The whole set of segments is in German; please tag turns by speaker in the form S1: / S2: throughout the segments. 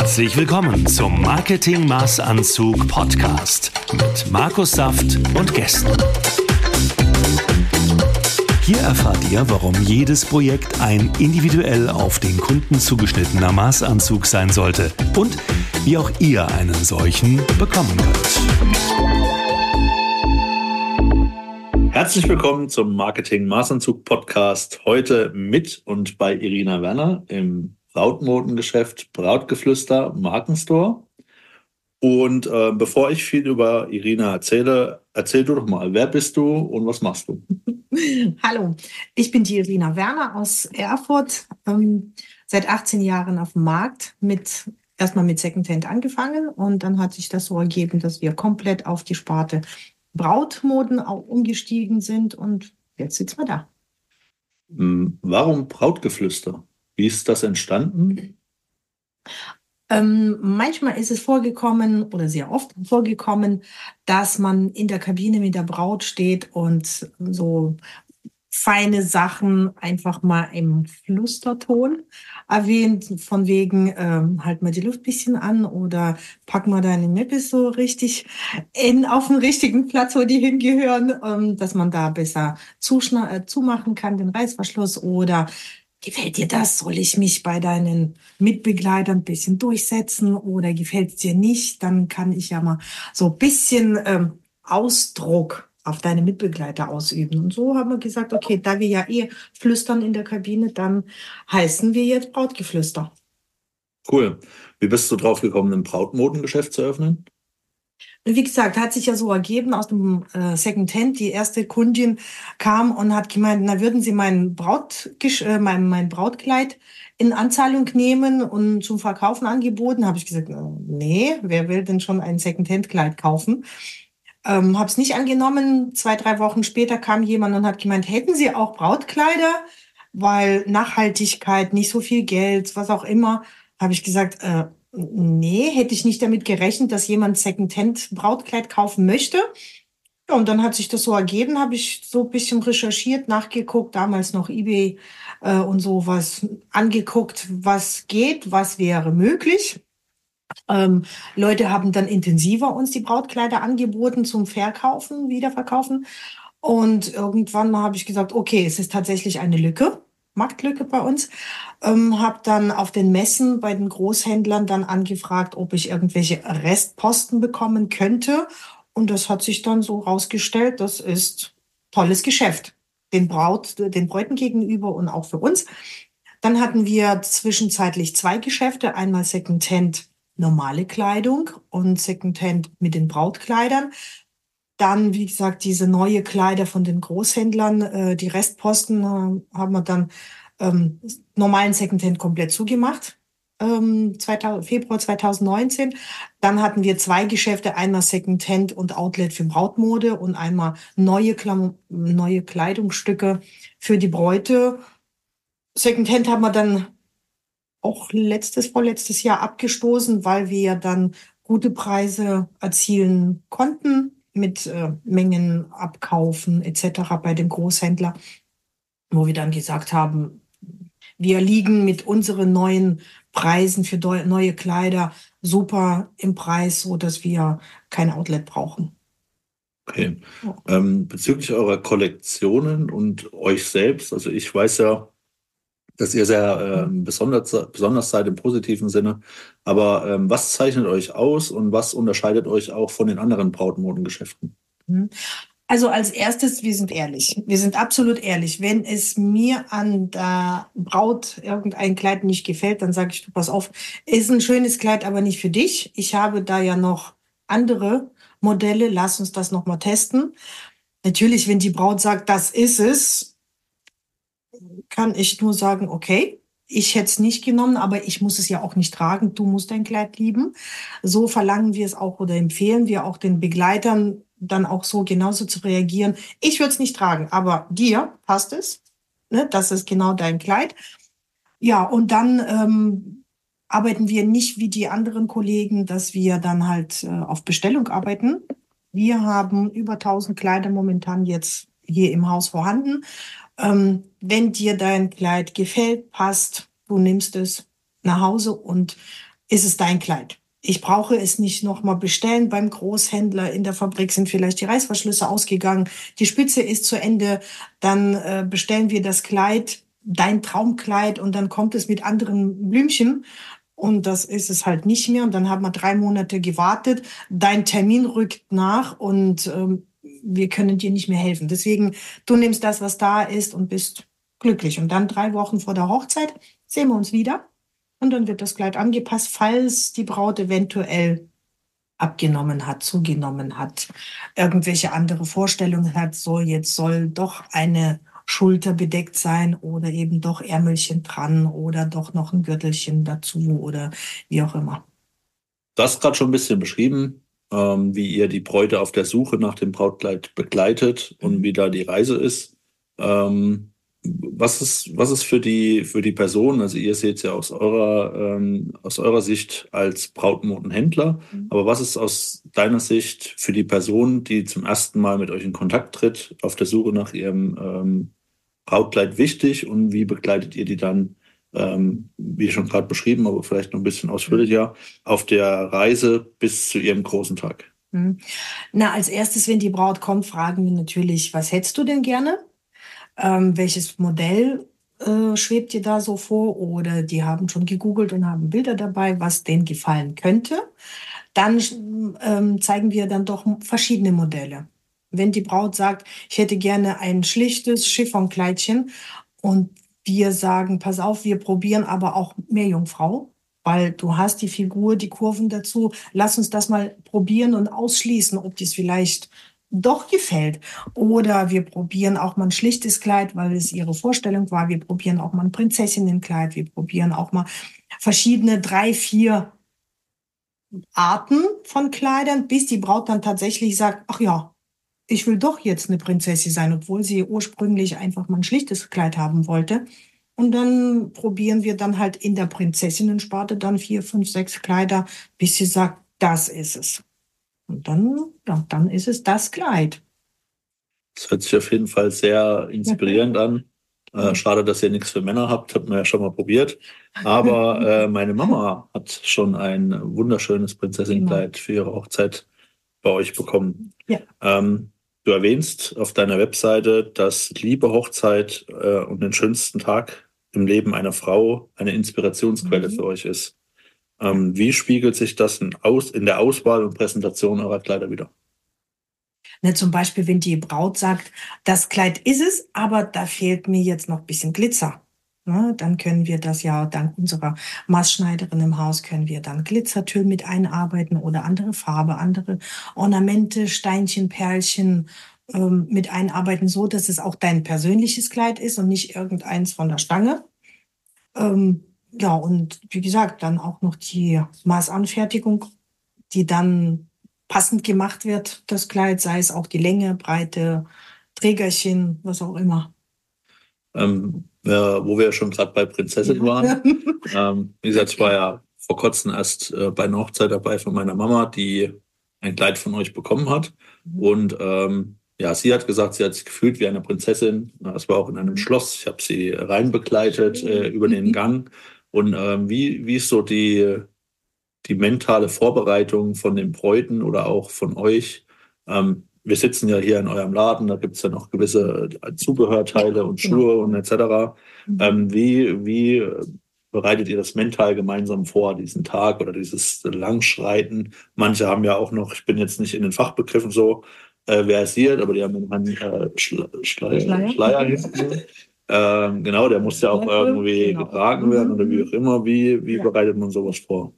S1: Herzlich willkommen zum Marketing Maßanzug Podcast mit Markus Saft und Gästen. Hier erfahrt ihr, warum jedes Projekt ein individuell auf den Kunden zugeschnittener Maßanzug sein sollte und wie auch ihr einen solchen bekommen könnt.
S2: Herzlich willkommen zum Marketing Maßanzug Podcast. Heute mit und bei Irina Werner im Brautmodengeschäft Brautgeflüster Markenstore. Und äh, bevor ich viel über Irina erzähle, erzähl du doch mal, wer bist du und was machst du?
S3: Hallo, ich bin die Irina Werner aus Erfurt, ähm, seit 18 Jahren auf dem Markt mit erstmal mit Secondhand angefangen und dann hat sich das so ergeben, dass wir komplett auf die Sparte Brautmoden auch umgestiegen sind und jetzt sitzen wir da.
S2: Hm, warum Brautgeflüster? Wie ist das entstanden?
S3: Ähm, manchmal ist es vorgekommen oder sehr oft vorgekommen, dass man in der Kabine mit der Braut steht und so feine Sachen einfach mal im Flüsterton erwähnt, von wegen ähm, halt mal die Luft bisschen an oder pack mal deine Nippel so richtig in, auf den richtigen Platz, wo die hingehören, ähm, dass man da besser äh, zumachen kann, den Reißverschluss oder Gefällt dir das? Soll ich mich bei deinen Mitbegleitern ein bisschen durchsetzen oder gefällt es dir nicht? Dann kann ich ja mal so ein bisschen ähm, Ausdruck auf deine Mitbegleiter ausüben. Und so haben wir gesagt, okay, da wir ja eh flüstern in der Kabine, dann heißen wir jetzt Brautgeflüster.
S2: Cool. Wie bist du drauf gekommen, ein Brautmodengeschäft zu öffnen?
S3: Wie gesagt, hat sich ja so ergeben aus dem äh, Secondhand. Die erste Kundin kam und hat gemeint, na würden Sie mein, Braut, äh, mein, mein Brautkleid in Anzahlung nehmen und zum Verkaufen angeboten. Habe ich gesagt, nee, wer will denn schon ein Secondhand-Kleid kaufen? Ähm, habe es nicht angenommen. Zwei, drei Wochen später kam jemand und hat gemeint, hätten Sie auch Brautkleider? Weil Nachhaltigkeit, nicht so viel Geld, was auch immer. Habe ich gesagt, äh, nee, hätte ich nicht damit gerechnet, dass jemand Secondhand Brautkleid kaufen möchte. Und dann hat sich das so ergeben, habe ich so ein bisschen recherchiert, nachgeguckt, damals noch eBay äh, und so was angeguckt, was geht, was wäre möglich. Ähm, Leute haben dann intensiver uns die Brautkleider angeboten zum Verkaufen, Wiederverkaufen. Und irgendwann habe ich gesagt, okay, es ist tatsächlich eine Lücke. Marktlücke bei uns. Ähm, habe dann auf den Messen bei den Großhändlern dann angefragt, ob ich irgendwelche Restposten bekommen könnte. Und das hat sich dann so rausgestellt, das ist tolles Geschäft. Den Braut, den Bräuten gegenüber und auch für uns. Dann hatten wir zwischenzeitlich zwei Geschäfte. Einmal Secondhand normale Kleidung und Secondhand mit den Brautkleidern. Dann, wie gesagt, diese neue Kleider von den Großhändlern, äh, die Restposten äh, haben wir dann ähm, normalen Secondhand komplett zugemacht. Ähm, 2000, Februar 2019. Dann hatten wir zwei Geschäfte, einmal Secondhand und Outlet für Brautmode und einmal neue, Klam neue Kleidungsstücke für die Bräute. Secondhand haben wir dann auch letztes, vorletztes Jahr abgestoßen, weil wir dann gute Preise erzielen konnten mit äh, Mengen abkaufen etc. bei dem Großhändler, wo wir dann gesagt haben, wir liegen mit unseren neuen Preisen für neue Kleider super im Preis, so dass wir kein Outlet brauchen.
S2: Okay. Ähm, bezüglich eurer Kollektionen und euch selbst, also ich weiß ja, dass ihr sehr äh, besonders, besonders seid im positiven Sinne. Aber ähm, was zeichnet euch aus und was unterscheidet euch auch von den anderen Brautmodengeschäften?
S3: Mhm. Also als erstes, wir sind ehrlich. Wir sind absolut ehrlich. Wenn es mir an der Braut irgendein Kleid nicht gefällt, dann sage ich, du pass auf, ist ein schönes Kleid, aber nicht für dich. Ich habe da ja noch andere Modelle. Lass uns das nochmal testen. Natürlich, wenn die Braut sagt, das ist es, kann ich nur sagen, okay, ich hätte es nicht genommen, aber ich muss es ja auch nicht tragen. Du musst dein Kleid lieben. So verlangen wir es auch oder empfehlen wir auch den Begleitern dann auch so genauso zu reagieren. Ich würde es nicht tragen, aber dir passt es. Ne? Das ist genau dein Kleid. Ja, und dann ähm, arbeiten wir nicht wie die anderen Kollegen, dass wir dann halt äh, auf Bestellung arbeiten. Wir haben über 1000 Kleider momentan jetzt hier im Haus vorhanden ähm, wenn dir dein Kleid gefällt, passt, du nimmst es nach Hause und ist es dein Kleid. Ich brauche es nicht nochmal bestellen beim Großhändler. In der Fabrik sind vielleicht die Reißverschlüsse ausgegangen. Die Spitze ist zu Ende. Dann äh, bestellen wir das Kleid, dein Traumkleid, und dann kommt es mit anderen Blümchen. Und das ist es halt nicht mehr. Und dann haben wir drei Monate gewartet. Dein Termin rückt nach und ähm, wir können dir nicht mehr helfen. Deswegen, du nimmst das, was da ist und bist glücklich. Und dann drei Wochen vor der Hochzeit sehen wir uns wieder. Und dann wird das Kleid angepasst, falls die Braut eventuell abgenommen hat, zugenommen hat, irgendwelche andere Vorstellungen hat, soll jetzt soll doch eine Schulter bedeckt sein oder eben doch Ärmelchen dran oder doch noch ein Gürtelchen dazu oder wie auch immer.
S2: Du hast gerade schon ein bisschen beschrieben, ähm, wie ihr die Bräute auf der Suche nach dem Brautkleid begleitet und mhm. wie da die Reise ist. Ähm, was ist, was ist für die, für die Person, also ihr seht es ja aus eurer, ähm, aus eurer Sicht als Brautmodenhändler, mhm. aber was ist aus deiner Sicht für die Person, die zum ersten Mal mit euch in Kontakt tritt, auf der Suche nach ihrem ähm, Brautkleid wichtig und wie begleitet ihr die dann, ähm, wie schon gerade beschrieben, aber vielleicht noch ein bisschen ausführlicher, auf der Reise bis zu ihrem großen Tag?
S3: Mhm. Na, als erstes, wenn die Braut kommt, fragen wir natürlich, was hättest du denn gerne? ähm, welches Modell äh, schwebt dir da so vor oder die haben schon gegoogelt und haben Bilder dabei, was denen gefallen könnte. Dann ähm, zeigen wir dann doch verschiedene Modelle. Wenn die Braut sagt, ich hätte gerne ein schlichtes Chiffonkleidchen und wir sagen, pass auf, wir probieren aber auch mehr Jungfrau, weil du hast die Figur, die Kurven dazu. Lass uns das mal probieren und ausschließen, ob dies vielleicht doch gefällt. Oder wir probieren auch mal ein schlichtes Kleid, weil es ihre Vorstellung war. Wir probieren auch mal ein Prinzessinnenkleid. Wir probieren auch mal verschiedene drei, vier Arten von Kleidern, bis die Braut dann tatsächlich sagt, ach ja, ich will doch jetzt eine Prinzessin sein, obwohl sie ursprünglich einfach mal ein schlichtes Kleid haben wollte. Und dann probieren wir dann halt in der Prinzessinnensparte dann vier, fünf, sechs Kleider, bis sie sagt, das ist es. Und dann, ja, dann ist es das Kleid.
S2: Das hört sich auf jeden Fall sehr inspirierend an. Äh, schade, dass ihr nichts für Männer habt, habt wir ja schon mal probiert. Aber äh, meine Mama hat schon ein wunderschönes Prinzessinnenkleid für ihre Hochzeit bei euch bekommen. Ja. Ähm, du erwähnst auf deiner Webseite, dass Liebe, Hochzeit äh, und den schönsten Tag im Leben einer Frau eine Inspirationsquelle mhm. für euch ist. Ähm, wie spiegelt sich das in, Aus, in der Auswahl und Präsentation eurer Kleider wieder?
S3: Ne, zum Beispiel, wenn die Braut sagt, das Kleid ist es, aber da fehlt mir jetzt noch ein bisschen Glitzer. Ne, dann können wir das ja dank unserer Maßschneiderin im Haus können wir dann Glitzertüll mit einarbeiten oder andere Farbe, andere Ornamente, Steinchen, Perlchen ähm, mit einarbeiten, so dass es auch dein persönliches Kleid ist und nicht irgendeins von der Stange. Ähm, ja, und wie gesagt, dann auch noch die Maßanfertigung, die dann passend gemacht wird, das Kleid, sei es auch die Länge, Breite, Trägerchen, was auch immer.
S2: Ähm, ja, wo wir schon gerade bei Prinzessin waren. ähm, wie gesagt, ich war ja vor kurzem erst äh, bei einer Hochzeit dabei von meiner Mama, die ein Kleid von euch bekommen hat. Mhm. Und ähm, ja, sie hat gesagt, sie hat sich gefühlt wie eine Prinzessin. Das war auch in einem mhm. Schloss. Ich habe sie reinbegleitet äh, über den. Gang. Und ähm, wie, wie ist so die, die mentale Vorbereitung von den Bräuten oder auch von euch? Ähm, wir sitzen ja hier in eurem Laden, da gibt es ja noch gewisse Zubehörteile und genau. Schuhe und etc. Mhm. Ähm, wie, wie bereitet ihr das mental gemeinsam vor, diesen Tag oder dieses Langschreiten? Manche haben ja auch noch, ich bin jetzt nicht in den Fachbegriffen so äh, versiert, aber die haben einen äh, Schleier, Schleier, Schleier hinten. Ähm, genau, der muss ja auch irgendwie genau. getragen werden oder wie auch immer. Wie, wie ja. bereitet man sowas vor?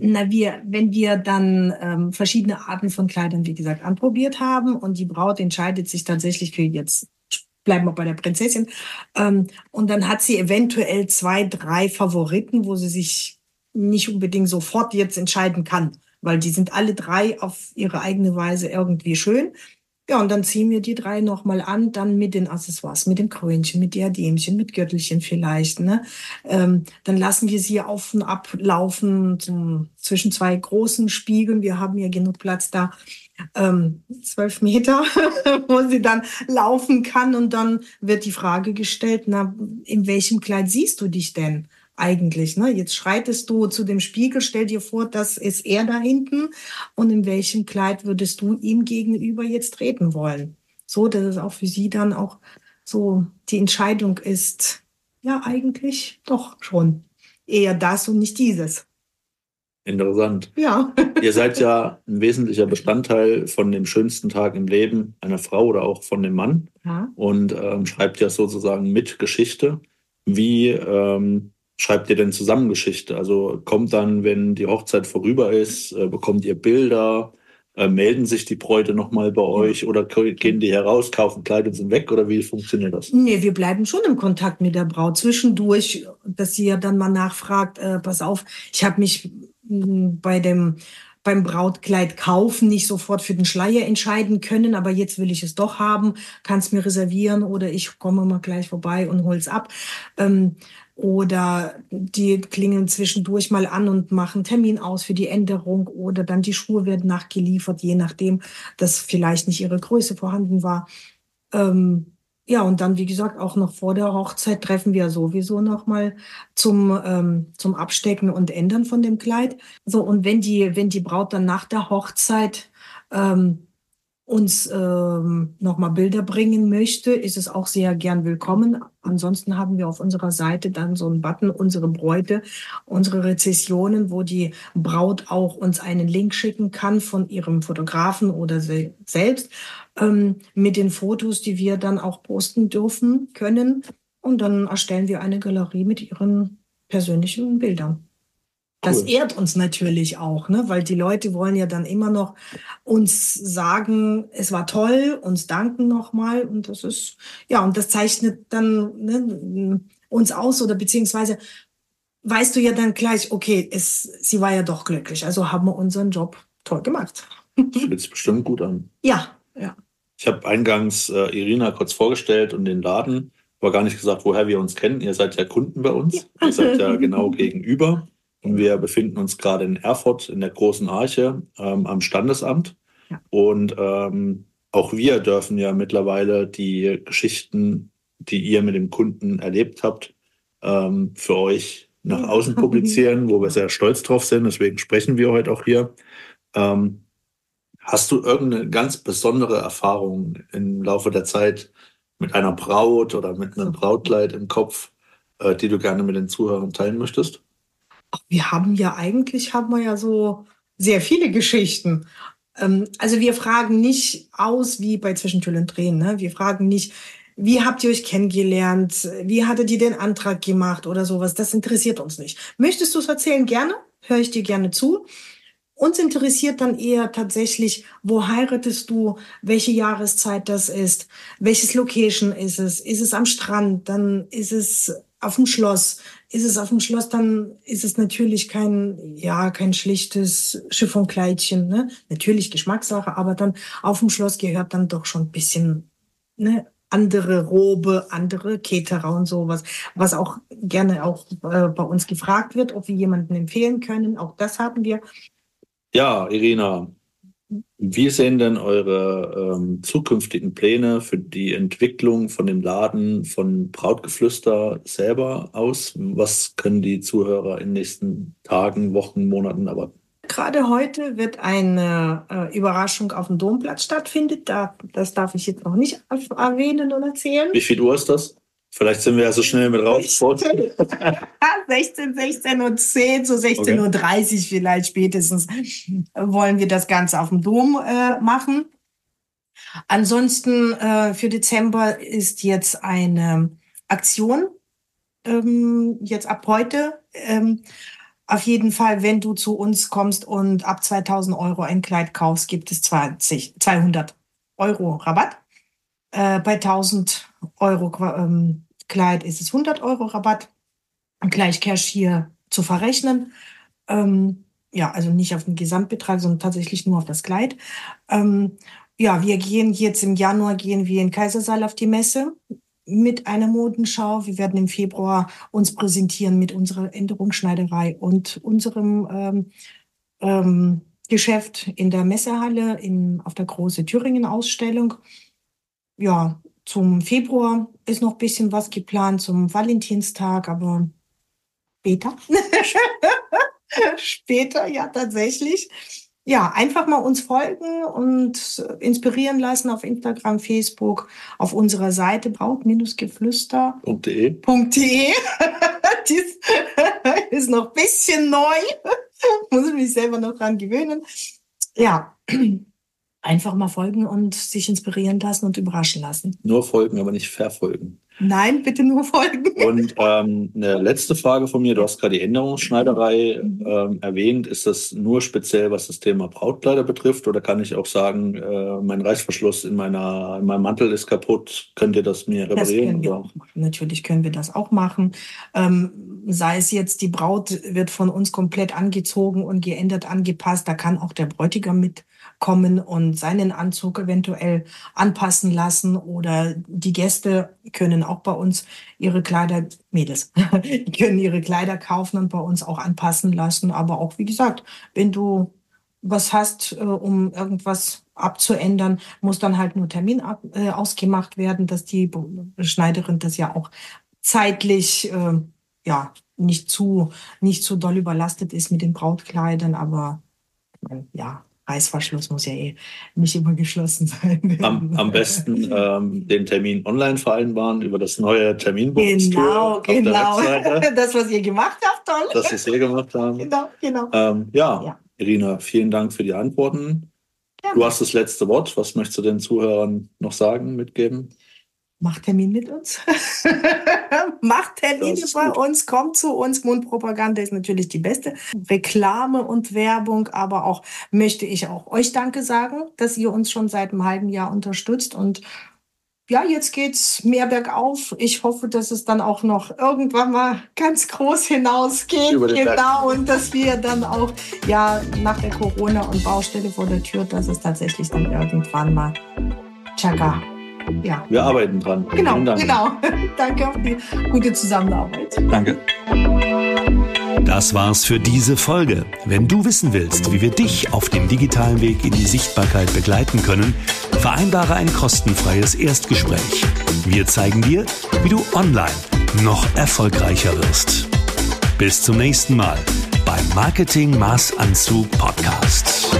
S3: Na, wir, wenn wir dann ähm, verschiedene Arten von Kleidern, wie gesagt, anprobiert haben und die Braut entscheidet sich tatsächlich für jetzt bleiben wir bei der Prinzessin. Ähm, und dann hat sie eventuell zwei, drei Favoriten, wo sie sich nicht unbedingt sofort jetzt entscheiden kann, weil die sind alle drei auf ihre eigene Weise irgendwie schön. Ja, und dann ziehen wir die drei nochmal an, dann mit den Accessoires, mit dem Krönchen, mit Diademchen, mit Gürtelchen vielleicht. Ne? Ähm, dann lassen wir sie auf und ab laufen zum, zwischen zwei großen Spiegeln. Wir haben ja genug Platz da. Ähm, zwölf Meter, wo sie dann laufen kann. Und dann wird die Frage gestellt, na, in welchem Kleid siehst du dich denn? Eigentlich. Ne? Jetzt schreitest du zu dem Spiegel, stell dir vor, das ist er da hinten und in welchem Kleid würdest du ihm gegenüber jetzt treten wollen? So, dass es auch für sie dann auch so die Entscheidung ist, ja, eigentlich doch schon eher das und nicht dieses.
S2: Interessant.
S3: Ja.
S2: Ihr seid ja ein wesentlicher Bestandteil von dem schönsten Tag im Leben einer Frau oder auch von dem Mann
S3: ja.
S2: und ähm, schreibt ja sozusagen mit Geschichte. Wie ähm, schreibt ihr denn zusammen Geschichte? Also kommt dann, wenn die Hochzeit vorüber ist, äh, bekommt ihr Bilder? Äh, melden sich die Bräute nochmal bei euch oder gehen die heraus, kaufen Kleid und sind weg oder wie funktioniert das?
S3: Nee, wir bleiben schon im Kontakt mit der Braut zwischendurch, dass sie ja dann mal nachfragt, äh, pass auf, ich habe mich bei dem beim Brautkleid kaufen nicht sofort für den Schleier entscheiden können, aber jetzt will ich es doch haben, kannst mir reservieren oder ich komme mal gleich vorbei und hol's ab. Ähm, oder die klingen zwischendurch mal an und machen Termin aus für die Änderung oder dann die Schuhe werden nachgeliefert, je nachdem, dass vielleicht nicht ihre Größe vorhanden war. Ähm, ja, und dann, wie gesagt, auch noch vor der Hochzeit treffen wir sowieso noch mal zum, ähm, zum Abstecken und Ändern von dem Kleid. So, und wenn die, wenn die Braut dann nach der Hochzeit ähm, uns ähm, nochmal Bilder bringen möchte, ist es auch sehr gern willkommen. Ansonsten haben wir auf unserer Seite dann so einen Button, unsere Bräute, unsere Rezessionen, wo die Braut auch uns einen Link schicken kann von ihrem Fotografen oder se selbst ähm, mit den Fotos, die wir dann auch posten dürfen können. Und dann erstellen wir eine Galerie mit ihren persönlichen Bildern. Das ehrt uns natürlich auch, ne? weil die Leute wollen ja dann immer noch uns sagen, es war toll, uns danken nochmal und das ist, ja, und das zeichnet dann ne, uns aus oder beziehungsweise weißt du ja dann gleich, okay, es, sie war ja doch glücklich, also haben wir unseren Job toll gemacht.
S2: Fühlt sich bestimmt gut an.
S3: Ja, ja.
S2: Ich habe eingangs äh, Irina kurz vorgestellt und den Laden, aber gar nicht gesagt, woher wir uns kennen. Ihr seid ja Kunden bei uns. Ja. Ihr seid ja genau gegenüber. Und wir befinden uns gerade in Erfurt in der großen Arche ähm, am Standesamt. Ja. Und ähm, auch wir dürfen ja mittlerweile die Geschichten, die ihr mit dem Kunden erlebt habt, ähm, für euch nach außen publizieren, wo wir sehr stolz drauf sind. Deswegen sprechen wir heute auch hier. Ähm, hast du irgendeine ganz besondere Erfahrung im Laufe der Zeit mit einer Braut oder mit einem Brautkleid im Kopf, äh, die du gerne mit den Zuhörern teilen möchtest?
S3: Wir haben ja eigentlich, haben wir ja so sehr viele Geschichten. Ähm, also wir fragen nicht aus wie bei Zwischentür und Tränen. Ne? Wir fragen nicht, wie habt ihr euch kennengelernt? Wie hattet ihr den Antrag gemacht oder sowas? Das interessiert uns nicht. Möchtest du es erzählen? Gerne. Höre ich dir gerne zu. Uns interessiert dann eher tatsächlich, wo heiratest du, welche Jahreszeit das ist, welches Location ist es, ist es am Strand, dann ist es auf dem Schloss. Ist es auf dem Schloss, dann ist es natürlich kein, ja, kein schlichtes Chiffonkleidchen, ne? Natürlich Geschmackssache, aber dann auf dem Schloss gehört dann doch schon ein bisschen, ne? andere Robe, andere Keterer und sowas, was auch gerne auch äh, bei uns gefragt wird, ob wir jemanden empfehlen können. Auch das haben wir.
S2: Ja, Irina, wie sehen denn eure ähm, zukünftigen Pläne für die Entwicklung von dem Laden von Brautgeflüster selber aus? Was können die Zuhörer in den nächsten Tagen, Wochen, Monaten erwarten?
S3: Gerade heute wird eine äh, Überraschung auf dem Domplatz stattfinden. Da, das darf ich jetzt noch nicht erwähnen und erzählen.
S2: Wie viel Uhr ist das? Vielleicht sind wir ja so schnell mit raus.
S3: 16, 16 und 10, so 16 okay. 30 vielleicht spätestens wollen wir das Ganze auf dem Dom äh, machen. Ansonsten äh, für Dezember ist jetzt eine Aktion, ähm, jetzt ab heute. Ähm, auf jeden Fall, wenn du zu uns kommst und ab 2000 Euro ein Kleid kaufst, gibt es 20, 200 Euro Rabatt. Äh, bei 1000 Euro ähm, Kleid ist es 100 Euro Rabatt. Gleich Cash hier zu verrechnen. Ähm, ja, also nicht auf den Gesamtbetrag, sondern tatsächlich nur auf das Kleid. Ähm, ja, wir gehen jetzt im Januar gehen wir in Kaisersaal auf die Messe mit einer Modenschau. Wir werden im Februar uns präsentieren mit unserer Änderungsschneiderei und unserem ähm, ähm, Geschäft in der Messehalle in, auf der große Thüringen Ausstellung. Ja, zum Februar ist noch ein bisschen was geplant, zum Valentinstag, aber Später. Später, ja, tatsächlich. Ja, einfach mal uns folgen und inspirieren lassen auf Instagram, Facebook, auf unserer Seite braut-geflüster.de. Dies ist noch ein bisschen neu. Muss ich mich selber noch dran gewöhnen. Ja, einfach mal folgen und sich inspirieren lassen und überraschen lassen.
S2: Nur folgen, aber nicht verfolgen.
S3: Nein, bitte nur folgen.
S2: Und ähm, eine letzte Frage von mir. Du hast gerade die Änderungsschneiderei mhm. ähm, erwähnt. Ist das nur speziell, was das Thema Brautkleider betrifft? Oder kann ich auch sagen, äh, mein Reißverschluss in, meiner, in meinem Mantel ist kaputt? Könnt ihr das mir reparieren? Das
S3: können wir auch machen. Natürlich können wir das auch machen. Ähm, sei es jetzt, die Braut wird von uns komplett angezogen und geändert, angepasst. Da kann auch der Bräutigam mit kommen und seinen Anzug eventuell anpassen lassen oder die Gäste können auch bei uns ihre Kleider, Mädels, können ihre Kleider kaufen und bei uns auch anpassen lassen. Aber auch, wie gesagt, wenn du was hast, äh, um irgendwas abzuändern, muss dann halt nur Termin ab, äh, ausgemacht werden, dass die Schneiderin das ja auch zeitlich äh, ja nicht zu nicht zu doll überlastet ist mit den Brautkleidern, aber ja, Reißverschluss muss ja eh nicht immer geschlossen sein.
S2: Am, am besten ähm, den Termin online vereinbaren über das neue Terminbuchungstool.
S3: Genau, genau. Das, was ihr gemacht habt, toll.
S2: Das, was wir gemacht haben.
S3: Genau, genau.
S2: Ähm, ja, ja, Irina, vielen Dank für die Antworten. Ja. Du hast das letzte Wort. Was möchtest du den Zuhörern noch sagen, mitgeben?
S3: Macht Termin mit uns. Macht Termine bei uns, kommt zu uns. Mundpropaganda ist natürlich die beste Reklame und Werbung, aber auch möchte ich auch euch Danke sagen, dass ihr uns schon seit einem halben Jahr unterstützt und ja, jetzt geht's mehr bergauf. Ich hoffe, dass es dann auch noch irgendwann mal ganz groß hinausgeht. Genau. Und dass wir dann auch, ja, nach der Corona und Baustelle vor der Tür, dass es tatsächlich dann irgendwann mal Tschakka
S2: ja. Wir arbeiten dran.
S3: Genau, genau. Danke auf die gute Zusammenarbeit.
S2: Danke.
S1: Das war's für diese Folge. Wenn du wissen willst, wie wir dich auf dem digitalen Weg in die Sichtbarkeit begleiten können, vereinbare ein kostenfreies Erstgespräch. Wir zeigen dir, wie du online noch erfolgreicher wirst. Bis zum nächsten Mal beim Marketing Maßanzug Podcast.